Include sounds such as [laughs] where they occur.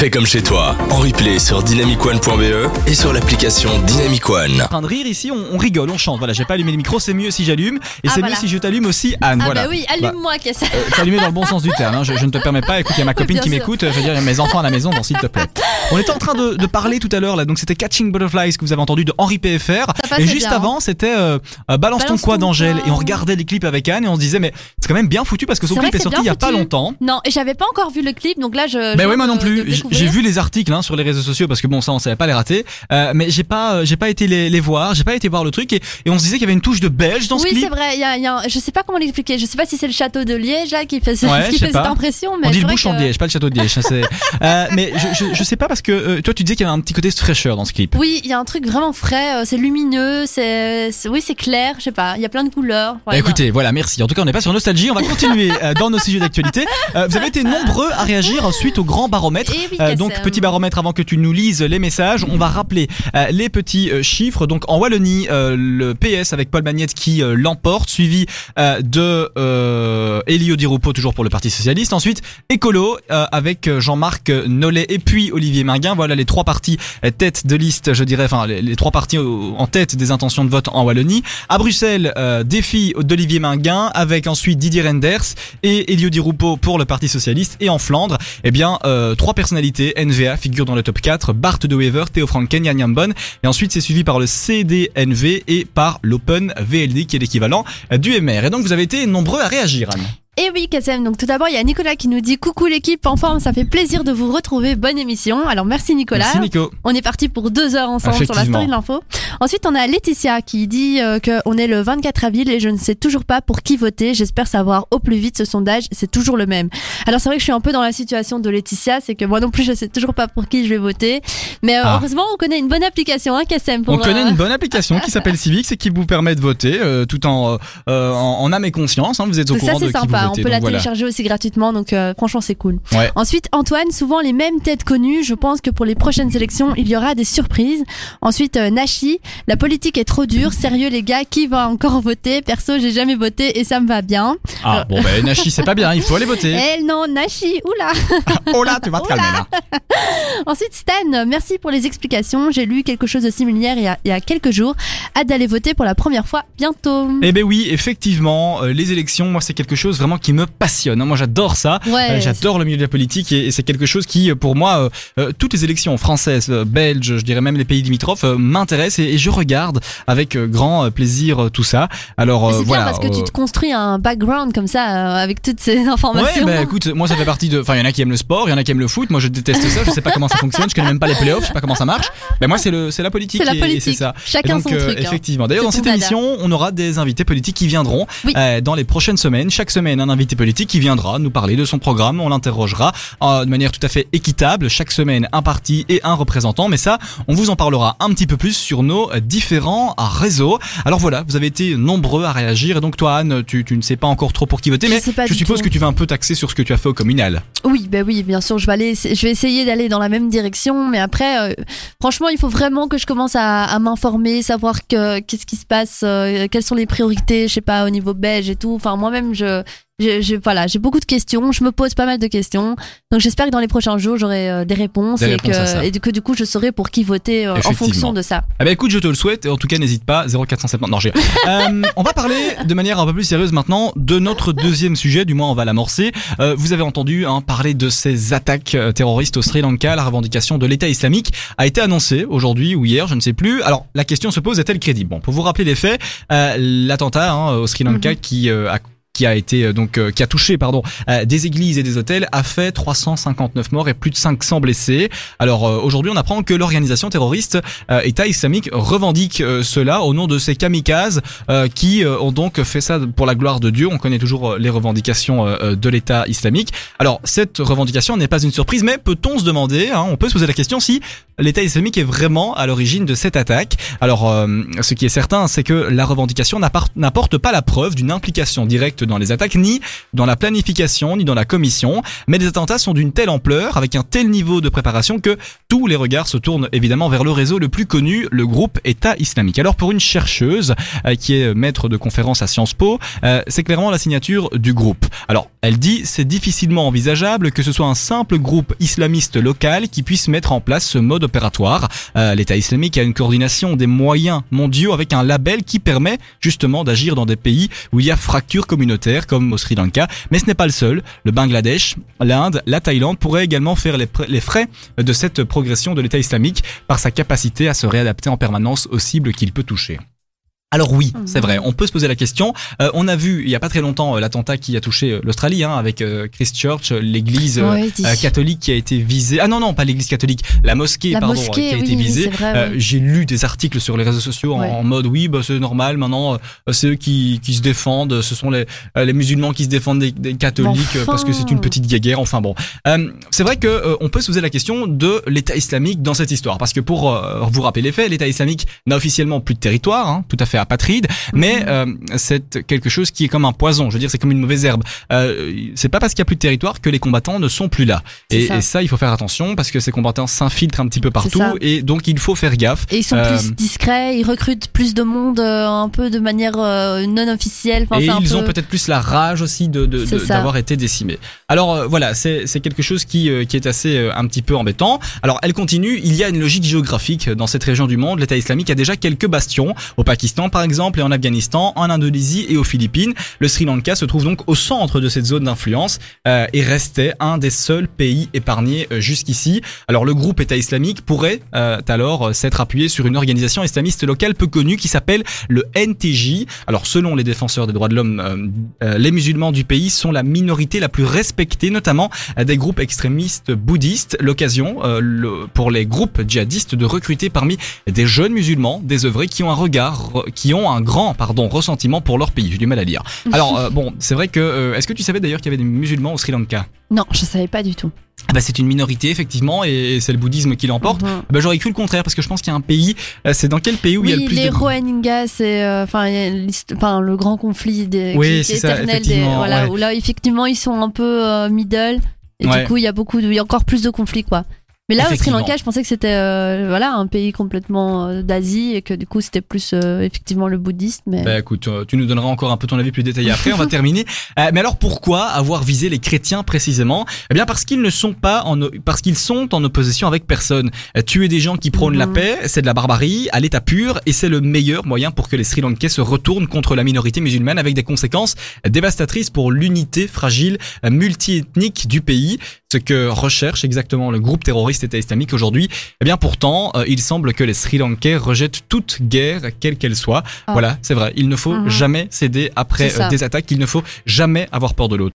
Fais comme chez toi, en replay sur dynamicone.be et sur l'application Dynamic One. en train de rire ici, on, on rigole, on chante. Voilà, j'ai pas allumé le micro, c'est mieux si j'allume. Et Ah, c'est voilà. mieux si je t'allume aussi, Anne. Ah voilà. bah oui, allume-moi, qu'est-ce Euh, t'as allumé dans le bon sens du terme, hein. je, je ne te permets pas. Écoute, il y a ma copine bien qui sûr. m'écoute, je veux dire, il y a mes enfants à la maison, bon, s'il te plaît. On était en train de, de parler tout à l'heure, là, donc c'était Catching Butterflies que vous avez entendu de Henri PFR. passait Et juste bien. avant, c'était euh, euh, Balance, ton Balance quoi ton d'Angèle. quoi. Et on regardait les clips avec Anne et on se disait, mais c'est quand même bien foutu parce que son C'est clip est c'est sorti il y a pas foutu. longtemps. Non, et j'avais pas encore vu le clip, donc là je. Je ouais, moi non de plus. J- découvrir. J'ai vu les articles hein, sur les réseaux sociaux parce que bon, ça on savait pas les rater. Euh, mais j'ai pas, euh, j'ai pas été les, les voir, j'ai pas été voir le truc et, et on se disait qu'il y avait une touche de belge dans ce Oui, clip. c'est vrai. Il y a, y a un- je sais pas comment l'expliquer. Je sais pas si c'est le château de Liège là, qui fait, Ouais, qui fait cette impression. Mais On dit le bouchon que- de Liège, pas le château de Liège. [laughs] euh, mais je, je, je sais pas parce que euh, toi tu disais qu'il y avait un petit côté fraîcheur dans ce clip. Oui, il y a un truc vraiment frais. euh, C'est lumineux. C'est, oui, c'est clair. Je sais pas. Il y a plein de couleurs. Bah, Ouais, écoutez, voilà, merci. En tout cas, on n'est pas sur nostalgie. On va continuer euh, dans nos sujets d'actualité. Vous avez été [laughs] nombreux à réagir suite au grand baromètre. Eh oui, Euh, donc, petit baromètre avant que tu nous lises les messages. On va rappeler euh, les petits euh, chiffres. Donc, en Wallonie, euh, le PS avec Paul Magnette qui euh, l'emporte, suivi euh, de euh, Elio Di Rupo, toujours pour le Parti Socialiste. Ensuite, Écolo euh, avec Jean-Marc Nollet et puis Olivier Minguin. Voilà les trois partis tête de liste, je dirais, enfin les, les trois partis en tête des intentions de vote en Wallonie. À Bruxelles, euh, défi d'Olivier Minguin avec ensuite Didier Renders et Elio Di Rupo pour le Parti Socialiste. Et en Flandre, eh bien, euh, trois personnalités NVA figurent dans le top 4. Bart de Wever, Théo Franken, Yann Yambon. Et ensuite, c'est suivi par le CDNV et par l'Open VLD qui est l'équivalent du MR. Et donc, vous avez été nombreux à réagir, Anne. Et oui, Kassem. Donc tout d'abord, il y a Nicolas qui nous dit coucou l'équipe en forme. Ça fait plaisir de vous retrouver. Bonne émission. Alors merci Nicolas. Merci Nico. On est parti pour deux heures ensemble sur la story de l'info. Ensuite, on a Laetitia qui dit euh, qu'on est le 24 avril et je ne sais toujours pas pour qui voter. J'espère savoir au plus vite ce sondage. C'est toujours le même. Alors c'est vrai que je suis un peu dans la situation de Laetitia, c'est que moi non plus je sais toujours pas pour qui je vais voter. Mais euh, Ah. heureusement, on connaît une bonne application, hein, Kassem. Pour, On connaît euh, une bonne application qui s'appelle [laughs] Civics et qui vous permet de voter euh, tout en, euh, en, en âme et conscience. hein. vous êtes au Ça courant de c'est qui vous on peut la voilà. télécharger aussi gratuitement, donc euh, franchement c'est cool. Ouais. Ensuite Antoine, souvent les mêmes têtes connues, je pense que pour les prochaines élections il y aura des surprises. Ensuite euh, Nashi, la politique est trop dure, sérieux les gars, qui va encore [laughs] voter? Perso j'ai jamais voté et ça me va bien. Ah bon, ben Nachi, c'est pas bien, il faut aller voter. [laughs] Eh non Nashi, oula oh là, tu vas te [laughs] calmer là. [laughs] Ensuite Stan, merci pour les explications, j'ai lu quelque chose de similaire il y a, il y a quelques jours, hâte d'aller voter pour la première fois bientôt. Eh ben oui, effectivement, euh, les élections, moi c'est quelque chose vraiment qui me passionne. hein. Moi j'adore ça. Ouais, Euh, J'adore le milieu de la politique et, et c'est quelque chose qui, pour moi, euh, toutes les élections françaises, belges, je dirais même les pays limitrophes, m'intéressent et, et je regarde avec grand plaisir tout ça. Alors c'est voilà. bien parce que tu te construis un background comme ça avec toutes ces informations. Ouais, bah écoute, moi ça fait partie de. Enfin, il y en a qui aiment le sport, il y en a qui aiment le foot. Moi je déteste [laughs] ça, je sais pas comment ça fonctionne, je connais même pas les playoffs, je sais pas comment ça marche. Mais moi c'est le, c'est la politique. C'est la et- et politique. c'est ça. Chacun Et donc, son euh, truc. hein. Effectivement. D'ailleurs, dans cette émission, on aura des invités politiques qui viendront Oui. euh, dans les prochaines semaines. Chaque semaine, un invité politique qui viendra nous parler de son programme. On l'interrogera euh, de manière tout à fait équitable. Chaque semaine, un parti et un représentant. Mais ça, on vous en parlera un petit peu plus sur nos euh, différents réseaux. Alors voilà, vous avez été nombreux à réagir. Et donc toi, Anne, tu, tu ne sais pas encore trop pour qui voter, Je mais je suppose tout. que tu vas un peu taxer sur ce que tu as fait au communal. Oui, ben oui, bien sûr, je vais aller, je vais essayer d'aller dans la même direction, mais après, euh, franchement, il faut vraiment que je commence à, à m'informer, savoir que qu'est-ce qui se passe, euh, quelles sont les priorités, je sais pas, au niveau belge et tout. Enfin, moi-même, je, je, je- voilà, j'ai beaucoup de questions, je me pose pas mal de questions, donc j'espère que dans les prochains jours, j'aurai euh, des réponses Des et réponses que, et que du coup, je saurai pour qui voter euh, en fonction de ça. Eh ben écoute, je te le souhaite. Et en tout cas, n'hésite pas. 0470. Non, j'ai. [laughs] Euh, on va parler de manière un peu plus sérieuse maintenant de notre deuxième sujet. Du moins, on va l'amorcer. Euh, vous avez entendu hein, parler de ces attaques terroristes au Sri Lanka. La revendication de l'État islamique a été annoncée aujourd'hui ou hier, je ne sais plus. Alors, la question se pose est-elle crédible? Bon, pour vous rappeler les faits, euh, l'attentat hein, au Sri Lanka Mhm. qui euh, a qui a été euh, donc euh, qui a touché pardon euh, des églises et des hôtels a fait 359 morts et plus de 500 blessés. Alors euh, aujourd'hui, on apprend que l'organisation terroriste euh, État islamique revendique euh, cela au nom de ces kamikazes qui ont donc fait ça pour la gloire de Dieu. On connaît toujours les revendications de l'État islamique. Alors cette revendication n'est pas une surprise, mais peut-on se demander, hein, on peut se poser la question si l'État islamique est vraiment à l'origine de cette attaque. Alors ce qui est certain, c'est que la revendication n'apporte pas la preuve d'une implication directe dans les attaques, ni dans la planification, ni dans la commission. Mais les attentats sont d'une telle ampleur, avec un tel niveau de préparation que tous les regards se tournent évidemment vers le réseau le plus connu, le groupe État islamique. Alors pour une chercheuse euh, qui est maître de conférence à Sciences Po, euh, c'est clairement la signature du groupe. Alors elle dit c'est difficilement envisageable que ce soit un simple groupe islamiste local qui puisse mettre en place ce mode opératoire. Euh, L'État islamique a une coordination des moyens mondiaux avec un label qui permet justement d'agir dans des pays où il y a fracture communautaire comme au Sri Lanka. Mais ce n'est pas le seul. Le Bangladesh, l'Inde, la Thaïlande pourraient également faire les, frais de cette progression de l'État islamique par sa capacité à se réadapter en permanence aux cibles qu'il peut toucher. Alors oui, Mhm. c'est vrai, on peut se poser la question. Euh, on a vu il y a pas très longtemps euh, l'attentat qui a touché euh, l'Australie hein, avec euh, Christchurch, l'église Ouais, catholique qui a été visée. Ah non non, pas l'église catholique, la mosquée La pardon mosquée, qui a oui, été visée. c'est vrai, oui. J'ai lu des articles sur les réseaux sociaux en- Ouais. en, mode oui, bah, c'est normal. Maintenant, euh, c'est eux qui, qui se défendent. Ce sont les, les musulmans qui se défendent des, des catholiques parce que c'est une petite guéguerre. Enfin bon, Euh, c'est vrai que euh, on peut se poser la question de l'État islamique dans cette histoire parce que pour euh, vous rappeler les faits, l'État islamique n'a officiellement plus de territoire, hein, tout à fait apatride, mais Mhm. euh, c'est quelque chose qui est comme un poison. Je veux dire, c'est comme une mauvaise herbe. Euh, c'est pas parce qu'il y a plus de territoire que les combattants ne sont plus là. Et ça. et ça, il faut faire attention parce que ces combattants s'infiltrent un petit peu partout et donc il faut faire gaffe. Et ils sont Euh, plus discrets, ils recrutent plus de monde euh, un peu de manière euh, non officielle. Enfin, et ils peu- ont peut-être plus la rage aussi de de- C'est de- ça. d'avoir été décimés. Alors voilà, c'est c'est quelque chose qui qui est assez un petit peu embêtant. Alors elle continue, il y a une logique géographique dans cette région du monde. L'État islamique a déjà quelques bastions au Pakistan par exemple et en Afghanistan, en Indonésie et aux Philippines. Le Sri Lanka se trouve donc au centre de cette zone d'influence euh, et restait un des seuls pays épargnés euh, jusqu'ici. Alors le groupe État islamique pourrait euh, alors euh, s'être appuyé sur une organisation islamiste locale peu connue qui s'appelle le NTJ. Alors selon les défenseurs des droits de l'homme, euh, euh, les musulmans du pays sont la minorité la plus respectée, notamment des groupes extrémistes bouddhistes. L'occasion le- pour les groupes djihadistes de recruter parmi des jeunes musulmans désœuvrés qui ont un regard, re- qui ont un grand pardon ressentiment pour leur pays. J'ai du mal à lire. [laughs] Alors euh, bon, c'est vrai que euh, est-ce que tu savais d'ailleurs qu'il y avait des musulmans au Sri Lanka? Non, je savais pas du tout. Ah bah, c'est une minorité effectivement et c'est le bouddhisme qui l'emporte. Mhm. Bah, j'aurais cru le contraire parce que je pense qu'il y a un pays, euh, c'est dans quel pays où il y a le plus les de Rohingyas, c'est euh, enfin il y a l'hist- enfin, le grand conflit des Oui, qui- qui c'est est ça, éternel des, effectivement, voilà ouais. où là effectivement ils sont un peu euh, middle et Ouais. du coup il y a beaucoup de, il y a encore plus de conflits quoi. Mais là au Sri. Lanka, je pensais que c'était euh, voilà un pays complètement euh, d'Asie et que du coup c'était plus euh, effectivement le bouddhiste mais Bah écoute, euh, tu nous donneras encore un peu ton avis plus détaillé après, on va [laughs] terminer. Euh, mais alors pourquoi avoir visé les chrétiens précisément? Eh bien parce qu'ils ne sont pas en parce qu'ils sont en opposition avec personne. Tuer des gens qui prônent la Mhm. paix, c'est de la barbarie à l'état pur et c'est le meilleur moyen pour que les Sri Lankais se retournent contre la minorité musulmane avec des conséquences dévastatrices pour l'unité fragile multiethnique du pays, ce que recherche exactement le groupe terroriste État islamique aujourd'hui. Eh bien pourtant, euh, il semble que les Sri Lankais rejettent toute guerre quelle qu'elle soit. Ah. Voilà, c'est vrai, il ne faut Mhm. jamais céder après euh, des attaques, il ne faut jamais avoir peur de l'autre.